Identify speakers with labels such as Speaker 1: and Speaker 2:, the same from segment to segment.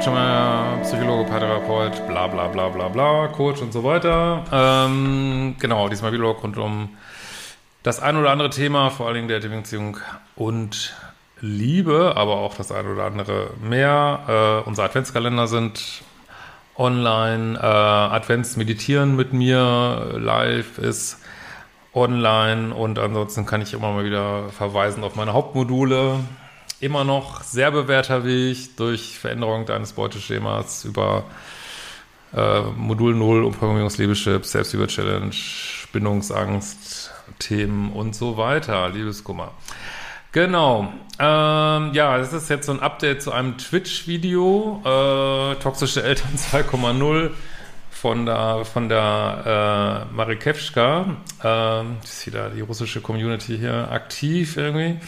Speaker 1: Christian Schemmer, Psychologe, Paartherapeut, bla bla bla bla bla, Coach und so weiter. Ähm, genau, diesmal wieder rund um das ein oder andere Thema, vor allen Dingen Dating-Beziehung und Liebe, aber auch das ein oder andere mehr. Äh, unsere Adventskalender sind online, äh, Adventsmeditieren mit mir live ist online und ansonsten kann ich immer mal wieder verweisen auf meine Hauptmodule. Immer noch sehr bewährter Weg durch Veränderung deines Beuteschemas über äh, Modul 0, Umprogrammierungsliebeschip, Selbstliebe-Challenge, Bindungsangst, Themen und so weiter, Liebeskummer. Genau. Ähm, ja, das ist jetzt so ein Update zu einem Twitch-Video. Äh, Toxische Eltern 2,0 von der, von der äh, Marikewska. Ähm, ist wieder die russische Community hier aktiv irgendwie.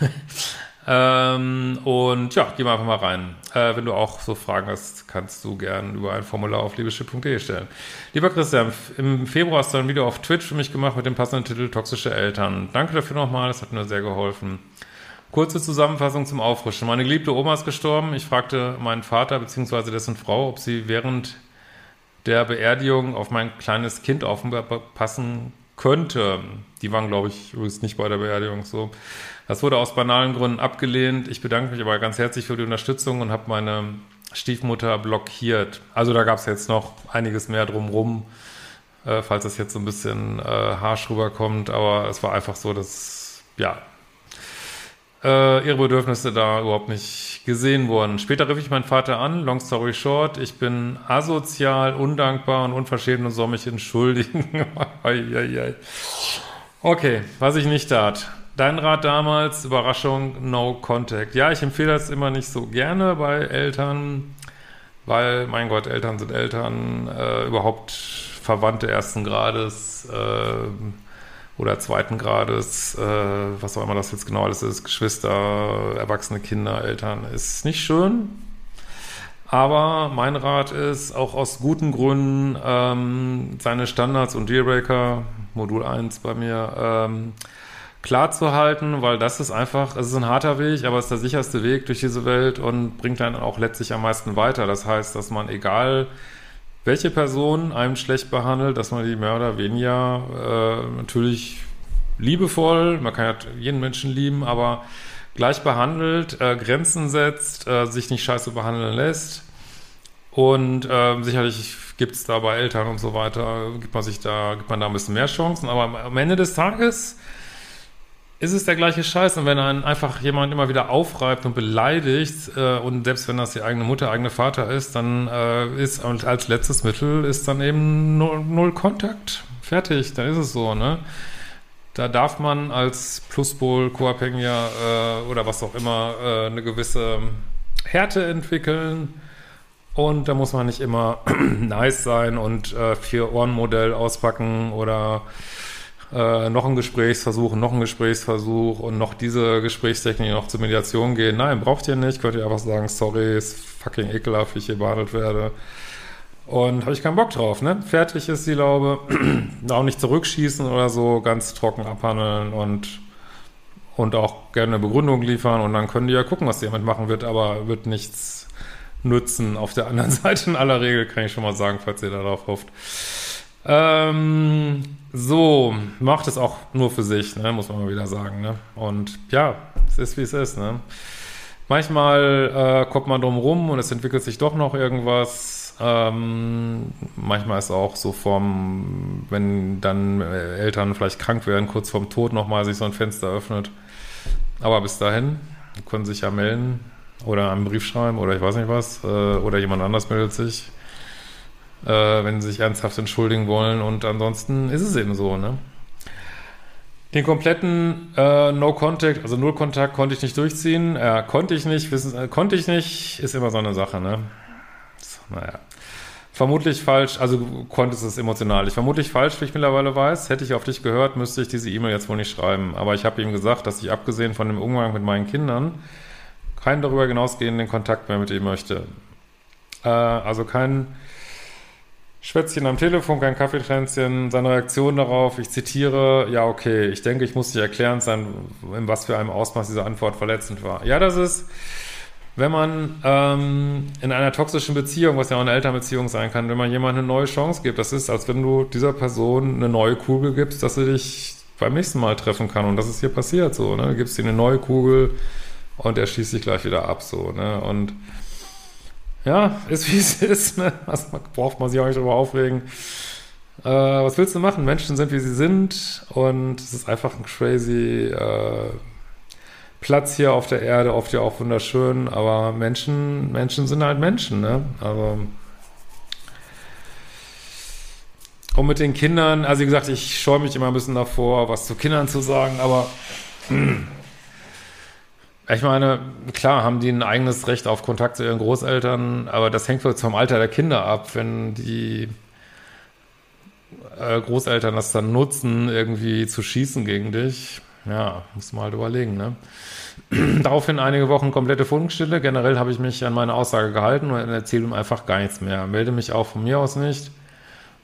Speaker 1: ähm, und ja, geh mal einfach mal rein. Äh, wenn du auch so Fragen hast, kannst du gern über ein Formular auf liebeschip.de stellen. Lieber Christian, im Februar hast du ein Video auf Twitch für mich gemacht mit dem passenden Titel Toxische Eltern. Danke dafür nochmal, das hat mir sehr geholfen. Kurze Zusammenfassung zum Auffrischen. Meine geliebte Oma ist gestorben. Ich fragte meinen Vater bzw. dessen Frau, ob sie während der Beerdigung auf mein kleines Kind aufpassen könnte. Die waren, glaube ich, übrigens nicht bei der Beerdigung so. Das wurde aus banalen Gründen abgelehnt. Ich bedanke mich aber ganz herzlich für die Unterstützung und habe meine Stiefmutter blockiert. Also da gab es jetzt noch einiges mehr drumrum, äh, falls das jetzt so ein bisschen äh, harsch rüberkommt. Aber es war einfach so, dass, ja, äh, ihre Bedürfnisse da überhaupt nicht gesehen wurden. Später rief ich meinen Vater an, long story short, ich bin asozial, undankbar und unverschämt und soll mich entschuldigen. okay, was ich nicht tat. Dein Rat damals, Überraschung, no contact. Ja, ich empfehle das immer nicht so gerne bei Eltern, weil, mein Gott, Eltern sind Eltern, äh, überhaupt Verwandte ersten Grades, äh, oder zweiten Grades, äh, was auch immer das jetzt genau alles ist, Geschwister, erwachsene Kinder, Eltern, ist nicht schön. Aber mein Rat ist, auch aus guten Gründen, ähm, seine Standards und Dealbreaker, Modul 1 bei mir, ähm, klar zu halten, weil das ist einfach, es ist ein harter Weg, aber es ist der sicherste Weg durch diese Welt und bringt dann auch letztlich am meisten weiter. Das heißt, dass man egal welche Person einem schlecht behandelt, dass man die mehr oder weniger äh, natürlich liebevoll, man kann ja jeden Menschen lieben, aber gleich behandelt, äh, Grenzen setzt, äh, sich nicht scheiße behandeln lässt. Und äh, sicherlich gibt es da bei Eltern und so weiter, gibt man sich da, gibt man da ein bisschen mehr Chancen, aber am Ende des Tages ist es der gleiche Scheiß. Und wenn einen einfach jemand immer wieder aufreibt und beleidigt, äh, und selbst wenn das die eigene Mutter, eigene Vater ist, dann äh, ist und als letztes Mittel ist dann eben null, null Kontakt. Fertig, dann ist es so, ne? Da darf man als Pluspol, Co-Abhängiger äh, oder was auch immer äh, eine gewisse Härte entwickeln. Und da muss man nicht immer nice sein und äh, Vier-Ohren-Modell auspacken oder äh, noch ein Gesprächsversuch, noch ein Gesprächsversuch und noch diese Gesprächstechnik noch zur Mediation gehen. Nein, braucht ihr nicht. Könnt ihr einfach sagen, sorry, ist fucking ekelhaft, wie ich hier behandelt werde. Und habe ich keinen Bock drauf, ne? Fertig ist die Laube. auch nicht zurückschießen oder so, ganz trocken abhandeln und, und auch gerne eine Begründung liefern und dann können die ja gucken, was jemand machen wird, aber wird nichts nützen. Auf der anderen Seite in aller Regel kann ich schon mal sagen, falls ihr darauf hofft. Ähm, so, macht es auch nur für sich, ne, muss man mal wieder sagen. Ne? Und ja, es ist wie es ist. Ne? Manchmal äh, kommt man drum rum und es entwickelt sich doch noch irgendwas. Ähm, manchmal ist auch so vom, wenn dann Eltern vielleicht krank werden, kurz vorm Tod nochmal sich so ein Fenster öffnet. Aber bis dahin können sich ja melden oder einen Brief schreiben oder ich weiß nicht was. Äh, oder jemand anders meldet sich, äh, wenn sie sich ernsthaft entschuldigen wollen. Und ansonsten ist es eben so, ne? Den kompletten äh, No Contact, also Null Kontakt, konnte ich nicht durchziehen. Äh, konnte ich nicht, wissen, äh, konnte ich nicht, ist immer so eine Sache, ne? So, naja. Vermutlich falsch, also konntest es emotional. Ich vermutlich falsch, wie ich mittlerweile weiß. Hätte ich auf dich gehört, müsste ich diese E-Mail jetzt wohl nicht schreiben. Aber ich habe ihm gesagt, dass ich abgesehen von dem Umgang mit meinen Kindern keinen darüber hinausgehenden Kontakt mehr mit ihm möchte. Äh, also kein Schwätzchen am Telefon, kein Kaffeetränzchen, seine Reaktion darauf, ich zitiere, ja, okay, ich denke, ich muss dir erklären sein, in was für einem Ausmaß diese Antwort verletzend war. Ja, das ist, wenn man ähm, in einer toxischen Beziehung, was ja auch eine Elternbeziehung sein kann, wenn man jemandem eine neue Chance gibt, das ist, als wenn du dieser Person eine neue Kugel gibst, dass sie dich beim nächsten Mal treffen kann. Und das ist hier passiert so, ne? Du gibst dir eine neue Kugel und er schießt sich gleich wieder ab, so, ne? Und ja, ist wie es ist, ne? Also braucht man sich auch nicht drüber aufregen. Äh, was willst du machen? Menschen sind, wie sie sind und es ist einfach ein crazy äh, Platz hier auf der Erde, oft ja auch wunderschön, aber Menschen, Menschen sind halt Menschen, ne? Also und mit den Kindern, also wie gesagt, ich scheue mich immer ein bisschen davor, was zu Kindern zu sagen, aber ich meine, klar haben die ein eigenes Recht auf Kontakt zu ihren Großeltern, aber das hängt vom Alter der Kinder ab, wenn die äh, Großeltern das dann nutzen, irgendwie zu schießen gegen dich. Ja, muss man halt überlegen, ne? Daraufhin einige Wochen komplette Funkstille. Generell habe ich mich an meine Aussage gehalten und erzähle ihm einfach gar nichts mehr. Melde mich auch von mir aus nicht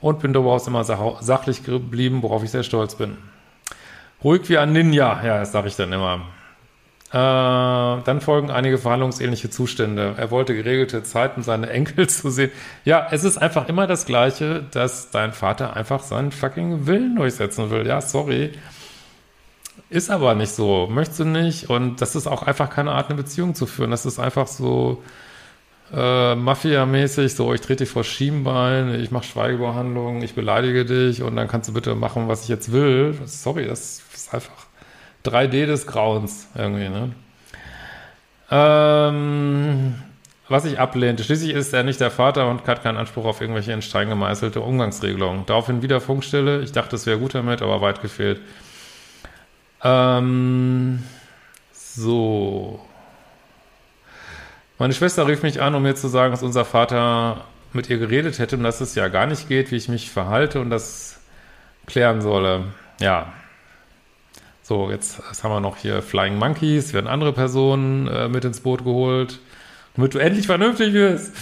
Speaker 1: und bin darüber aus immer sachlich geblieben, worauf ich sehr stolz bin. Ruhig wie ein Ninja, ja, das sage ich dann immer. Äh, dann folgen einige verhandlungsähnliche Zustände. Er wollte geregelte Zeiten, seine Enkel zu sehen. Ja, es ist einfach immer das Gleiche, dass dein Vater einfach seinen fucking Willen durchsetzen will. Ja, sorry. Ist aber nicht so. Möchtest du nicht. Und das ist auch einfach keine Art, eine Beziehung zu führen. Das ist einfach so äh, Mafia-mäßig, so ich trete dich vor Schienbein, ich mache Schweigebehandlung, ich beleidige dich und dann kannst du bitte machen, was ich jetzt will. Sorry, das ist einfach 3D des Grauens irgendwie, ne? Ähm, was ich ablehnte. Schließlich ist er nicht der Vater und hat keinen Anspruch auf irgendwelche in Stein gemeißelte Umgangsregelungen. Daraufhin wieder Funkstille. Ich dachte, es wäre gut damit, aber weit gefehlt. Ähm, so. Meine Schwester rief mich an, um mir zu sagen, dass unser Vater mit ihr geredet hätte und dass es ja gar nicht geht, wie ich mich verhalte und das klären solle. Ja, so, jetzt, jetzt haben wir noch hier Flying Monkeys, werden andere Personen äh, mit ins Boot geholt, damit du endlich vernünftig wirst.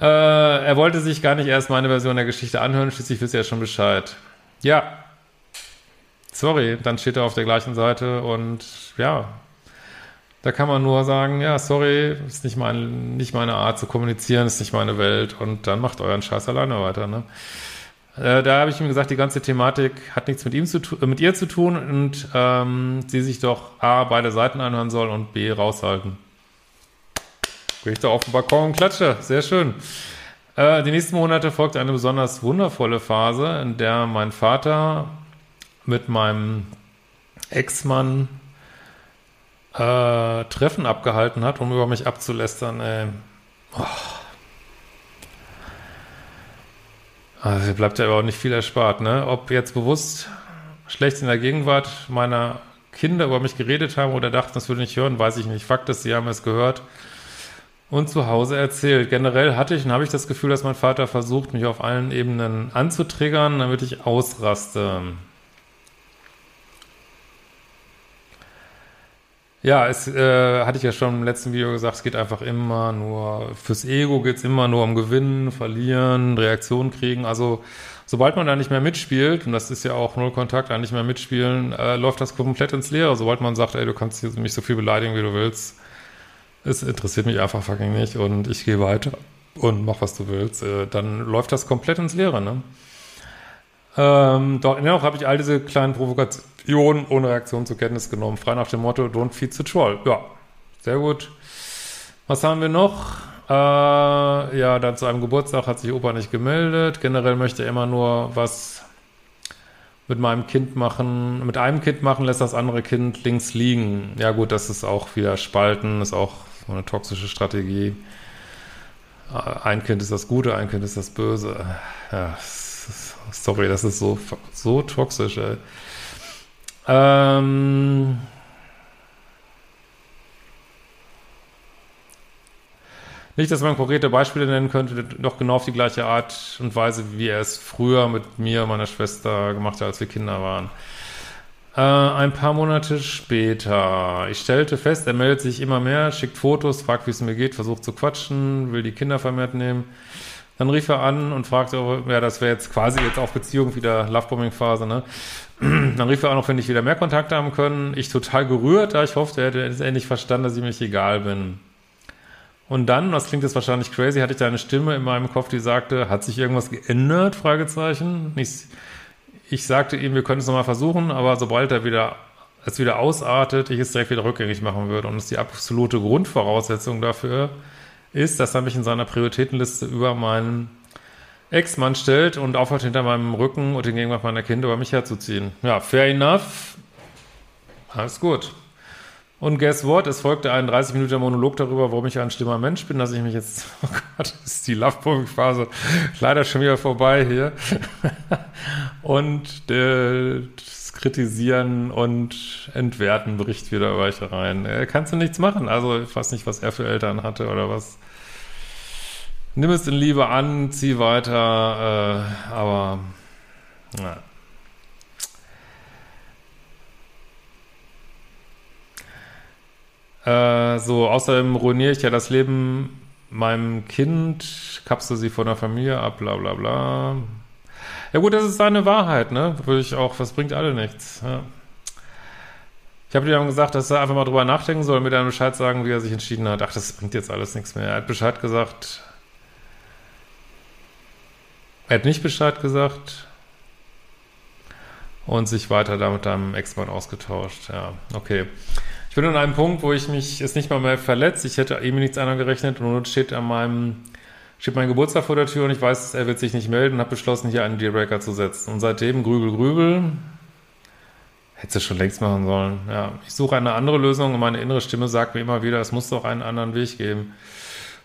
Speaker 1: Äh, er wollte sich gar nicht erst meine Version der Geschichte anhören, schließlich wisst ihr ja schon Bescheid. Ja, sorry, dann steht er auf der gleichen Seite und ja, da kann man nur sagen, ja, sorry, ist nicht, mein, nicht meine Art zu kommunizieren, ist nicht meine Welt und dann macht euren Scheiß alleine weiter, ne? Äh, da habe ich ihm gesagt, die ganze Thematik hat nichts mit ihm zu mit ihr zu tun und ähm, sie sich doch A, beide Seiten anhören soll und B, raushalten. Gehe ich da auf den Balkon und klatsche. Sehr schön. Äh, die nächsten Monate folgte eine besonders wundervolle Phase, in der mein Vater mit meinem Ex-Mann äh, Treffen abgehalten hat, um über mich abzulästern. Ey. Oh. Also bleibt ja aber auch nicht viel erspart, ne? Ob jetzt bewusst schlecht in der Gegenwart meiner Kinder über mich geredet haben oder dachten, das würde ich hören, weiß ich nicht. Fakt ist, sie haben es gehört und zu Hause erzählt. Generell hatte ich und habe ich das Gefühl, dass mein Vater versucht, mich auf allen Ebenen anzutriggern, damit ich ausraste. Ja, es äh, hatte ich ja schon im letzten Video gesagt, es geht einfach immer nur, fürs Ego geht's immer nur um Gewinnen, Verlieren, Reaktionen kriegen. Also sobald man da nicht mehr mitspielt, und das ist ja auch Null Kontakt, da nicht mehr mitspielen, äh, läuft das komplett ins Leere. Sobald man sagt, ey, du kannst mich so viel beleidigen, wie du willst, es interessiert mich einfach fucking nicht und ich gehe weiter und mach, was du willst, äh, dann läuft das komplett ins Leere, ne? Ähm, doch dennoch habe ich all diese kleinen Provokationen ohne Reaktion zur Kenntnis genommen. Frei nach dem Motto, don't feed the troll. Ja, sehr gut. Was haben wir noch? Äh, ja, dann zu einem Geburtstag hat sich Opa nicht gemeldet. Generell möchte er immer nur was mit meinem Kind machen, mit einem Kind machen, lässt das andere Kind links liegen. Ja gut, das ist auch wieder Spalten, ist auch so eine toxische Strategie. Äh, ein Kind ist das Gute, ein Kind ist das Böse. Ja, sorry, das ist so, so toxisch, ey. Ähm, Nicht, dass man konkrete Beispiele nennen könnte, doch genau auf die gleiche Art und Weise, wie er es früher mit mir und meiner Schwester gemacht hat, als wir Kinder waren. Äh, ein paar Monate später. Ich stellte fest, er meldet sich immer mehr, schickt Fotos, fragt, wie es mir geht, versucht zu quatschen, will die Kinder vermehrt nehmen. Dann rief er an und fragte, ja, das wäre jetzt quasi jetzt auch Beziehung wieder Lovebombing-Phase, ne? Dann rief er an, ob wir nicht wieder mehr Kontakt haben können. Ich total gerührt, da ich hoffte, er hätte endlich verstanden, dass ich mich egal bin. Und dann, das klingt jetzt wahrscheinlich crazy, hatte ich da eine Stimme in meinem Kopf, die sagte, hat sich irgendwas geändert? Fragezeichen. Ich, ich sagte ihm, wir können es nochmal versuchen, aber sobald er wieder, es wieder ausartet, ich es direkt wieder rückgängig machen würde. Und es die absolute Grundvoraussetzung dafür ist, dass er mich in seiner Prioritätenliste über meinen Ex-Mann stellt und aufhört hinter meinem Rücken und den Gegenwart meiner Kinder über mich herzuziehen. Ja, fair enough. Alles gut. Und guess what? Es folgte ein 30 Minuten Monolog darüber, warum ich ein schlimmer Mensch bin, dass ich mich jetzt, oh Gott, ist die Love-Phase leider schon wieder vorbei hier. und äh, das Kritisieren und Entwerten bricht wieder weiter rein. Äh, kannst du nichts machen. Also ich weiß nicht, was er für Eltern hatte oder was. Nimm es in Liebe an, zieh weiter, äh, aber na. Äh, so, außerdem ruiniere ich ja das Leben meinem Kind, kapsel sie von der Familie ab, bla bla bla. Ja gut, das ist seine Wahrheit, ne? Würde ich auch, das bringt alle nichts. Ja. Ich habe dir dann gesagt, dass er einfach mal drüber nachdenken soll, mir dann Bescheid sagen, wie er sich entschieden hat. Ach, das bringt jetzt alles nichts mehr. Er hat Bescheid gesagt. Er hat nicht Bescheid gesagt und sich weiter da mit deinem Ex-Mann ausgetauscht. Ja, okay. Ich bin an einem Punkt, wo ich mich jetzt nicht mal mehr verletzt. Ich hätte eben nichts anderes gerechnet und nun steht an meinem, steht mein Geburtstag vor der Tür und ich weiß, er wird sich nicht melden und habe beschlossen, hier einen Dealbreaker zu setzen. Und seitdem grübel, grübel. Hätte es schon längst machen sollen. Ja, ich suche eine andere Lösung und meine innere Stimme sagt mir immer wieder, es muss doch einen anderen Weg geben.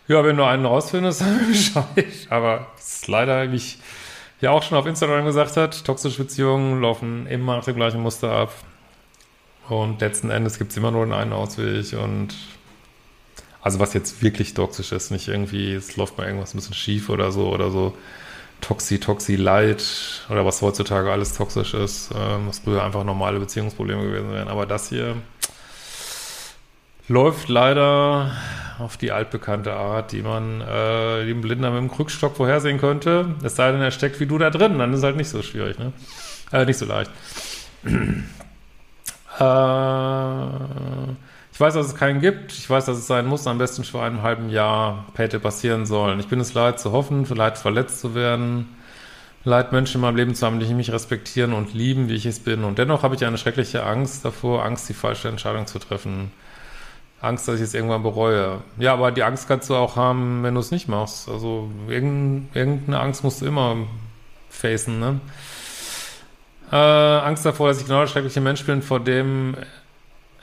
Speaker 1: Ja, wenn du einen rausfindest, mir Bescheid. Aber es ist leider, wie ich ja auch schon auf Instagram gesagt hat, toxische Beziehungen laufen immer nach dem gleichen Muster ab. Und letzten Endes gibt es immer nur den einen Ausweg und also was jetzt wirklich toxisch ist, nicht irgendwie, es läuft mal irgendwas ein bisschen schief oder so oder so Toxi, Toxi, Light oder was heutzutage alles toxisch ist, äh, was früher einfach normale Beziehungsprobleme gewesen wären. Aber das hier läuft leider auf die altbekannte Art, die man äh, dem Blinder mit dem Krückstock vorhersehen könnte. Es sei denn, er steckt wie du da drin, dann ist halt nicht so schwierig, ne? Äh, nicht so leicht. Äh, ich weiß, dass es keinen gibt. Ich weiß, dass es sein muss. Am besten vor einem halben Jahr hätte passieren sollen. Ich bin es leid zu hoffen, vielleicht verletzt zu werden. Leid, Menschen in meinem Leben zu haben, die mich respektieren und lieben, wie ich es bin. Und dennoch habe ich eine schreckliche Angst davor, Angst, die falsche Entscheidung zu treffen. Angst, dass ich es irgendwann bereue. Ja, aber die Angst kannst du auch haben, wenn du es nicht machst. Also irgendeine Angst musst du immer facen, ne? Äh, Angst davor, dass ich genau der schreckliche Mensch bin, vor dem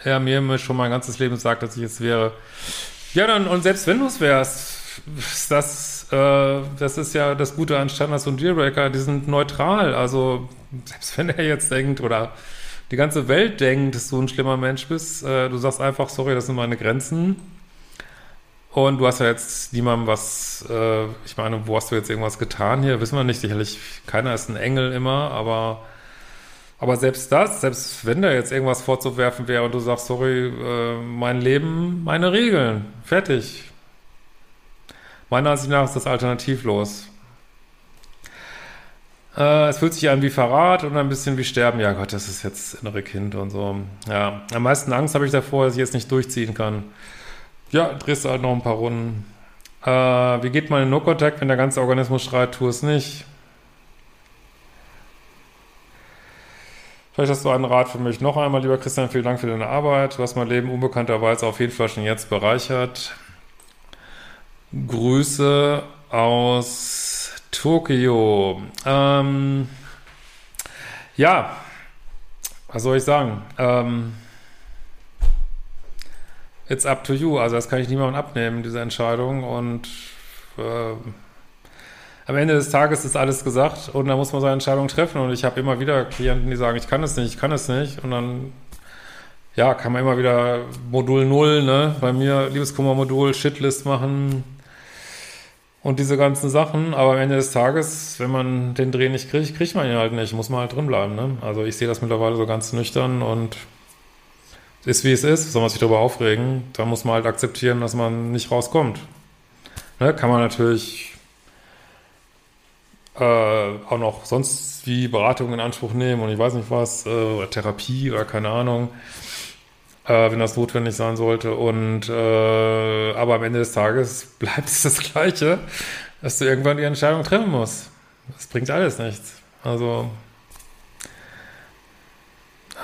Speaker 1: er mir schon mein ganzes Leben sagt, dass ich es wäre. Ja, dann, und selbst wenn du es wärst, das, äh, das ist ja das Gute an Standards und Dealbreaker, die sind neutral. Also, selbst wenn er jetzt denkt oder die ganze Welt denkt, dass du ein schlimmer Mensch bist, äh, du sagst einfach, sorry, das sind meine Grenzen. Und du hast ja jetzt niemandem was, äh, ich meine, wo hast du jetzt irgendwas getan hier? Wissen wir nicht, sicherlich, keiner ist ein Engel immer, aber aber selbst das, selbst wenn da jetzt irgendwas vorzuwerfen wäre und du sagst, sorry, äh, mein Leben, meine Regeln, fertig. Meiner Ansicht nach ist das alternativlos. Äh, es fühlt sich an wie Verrat und ein bisschen wie Sterben. Ja Gott, das ist jetzt innere Kind und so. Ja, am meisten Angst habe ich davor, dass ich jetzt nicht durchziehen kann. Ja, drehst du halt noch ein paar Runden. Äh, wie geht man in No-Contact, wenn der ganze Organismus schreit, tu es nicht? Vielleicht hast du einen Rat für mich. Noch einmal, lieber Christian, vielen Dank für deine Arbeit. Du hast mein Leben unbekannterweise auf jeden Fall schon jetzt bereichert. Grüße aus Tokio. Ähm, ja, was soll ich sagen? Ähm, it's up to you. Also das kann ich niemandem abnehmen, diese Entscheidung. Und äh, am Ende des Tages ist alles gesagt und da muss man seine Entscheidung treffen. Und ich habe immer wieder Klienten, die sagen, ich kann es nicht, ich kann es nicht. Und dann, ja, kann man immer wieder Modul Null, ne, bei mir Liebeskummer-Modul, Shitlist machen und diese ganzen Sachen. Aber am Ende des Tages, wenn man den Dreh nicht kriegt, kriegt man ihn halt nicht, muss man halt drin bleiben, ne. Also ich sehe das mittlerweile so ganz nüchtern und ist wie es ist, soll man sich darüber aufregen. Da muss man halt akzeptieren, dass man nicht rauskommt. Ne, kann man natürlich äh, auch noch sonst wie Beratung in Anspruch nehmen und ich weiß nicht was, äh, oder Therapie oder keine Ahnung, äh, wenn das notwendig sein sollte. Und äh, aber am Ende des Tages bleibt es das Gleiche, dass du irgendwann die Entscheidung treffen musst. Das bringt alles nichts. Also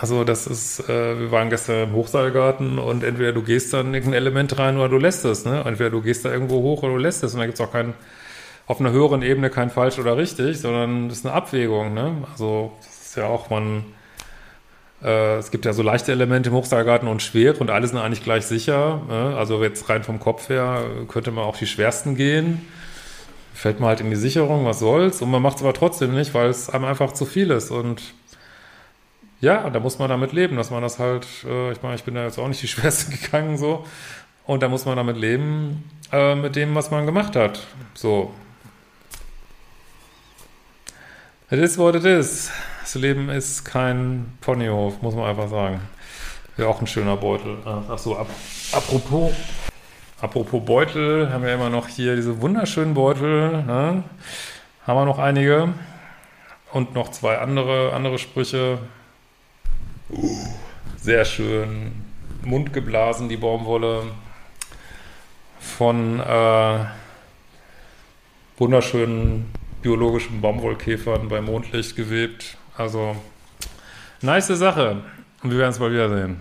Speaker 1: also das ist, äh, wir waren gestern im Hochseilgarten und entweder du gehst dann in irgendein Element rein oder du lässt es, ne? Entweder du gehst da irgendwo hoch oder du lässt es und da gibt es auch keinen auf einer höheren Ebene kein falsch oder richtig, sondern das ist eine Abwägung. Ne? Also das ist ja auch, man, äh, es gibt ja so leichte Elemente im Hochseilgarten und schwer und alle sind eigentlich gleich sicher. Ne? Also jetzt rein vom Kopf her könnte man auch die schwersten gehen. Fällt man halt in die Sicherung, was soll's. Und man macht es aber trotzdem nicht, weil es einem einfach zu viel ist. Und ja, da muss man damit leben, dass man das halt, äh, ich meine, ich bin da jetzt auch nicht die Schwerste gegangen so. Und da muss man damit leben, äh, mit dem, was man gemacht hat. So, Es ist, what it is. Das Leben ist kein Ponyhof, muss man einfach sagen. Wäre auch ein schöner Beutel. Ach so, ap apropos, apropos Beutel, haben wir immer noch hier diese wunderschönen Beutel. Ne? Haben wir noch einige. Und noch zwei andere, andere Sprüche. Sehr schön. Mundgeblasen, die Baumwolle. Von äh, wunderschönen biologischen Baumwollkäfern bei Mondlicht gewebt. Also, nice Sache. Und wir werden es mal wiedersehen.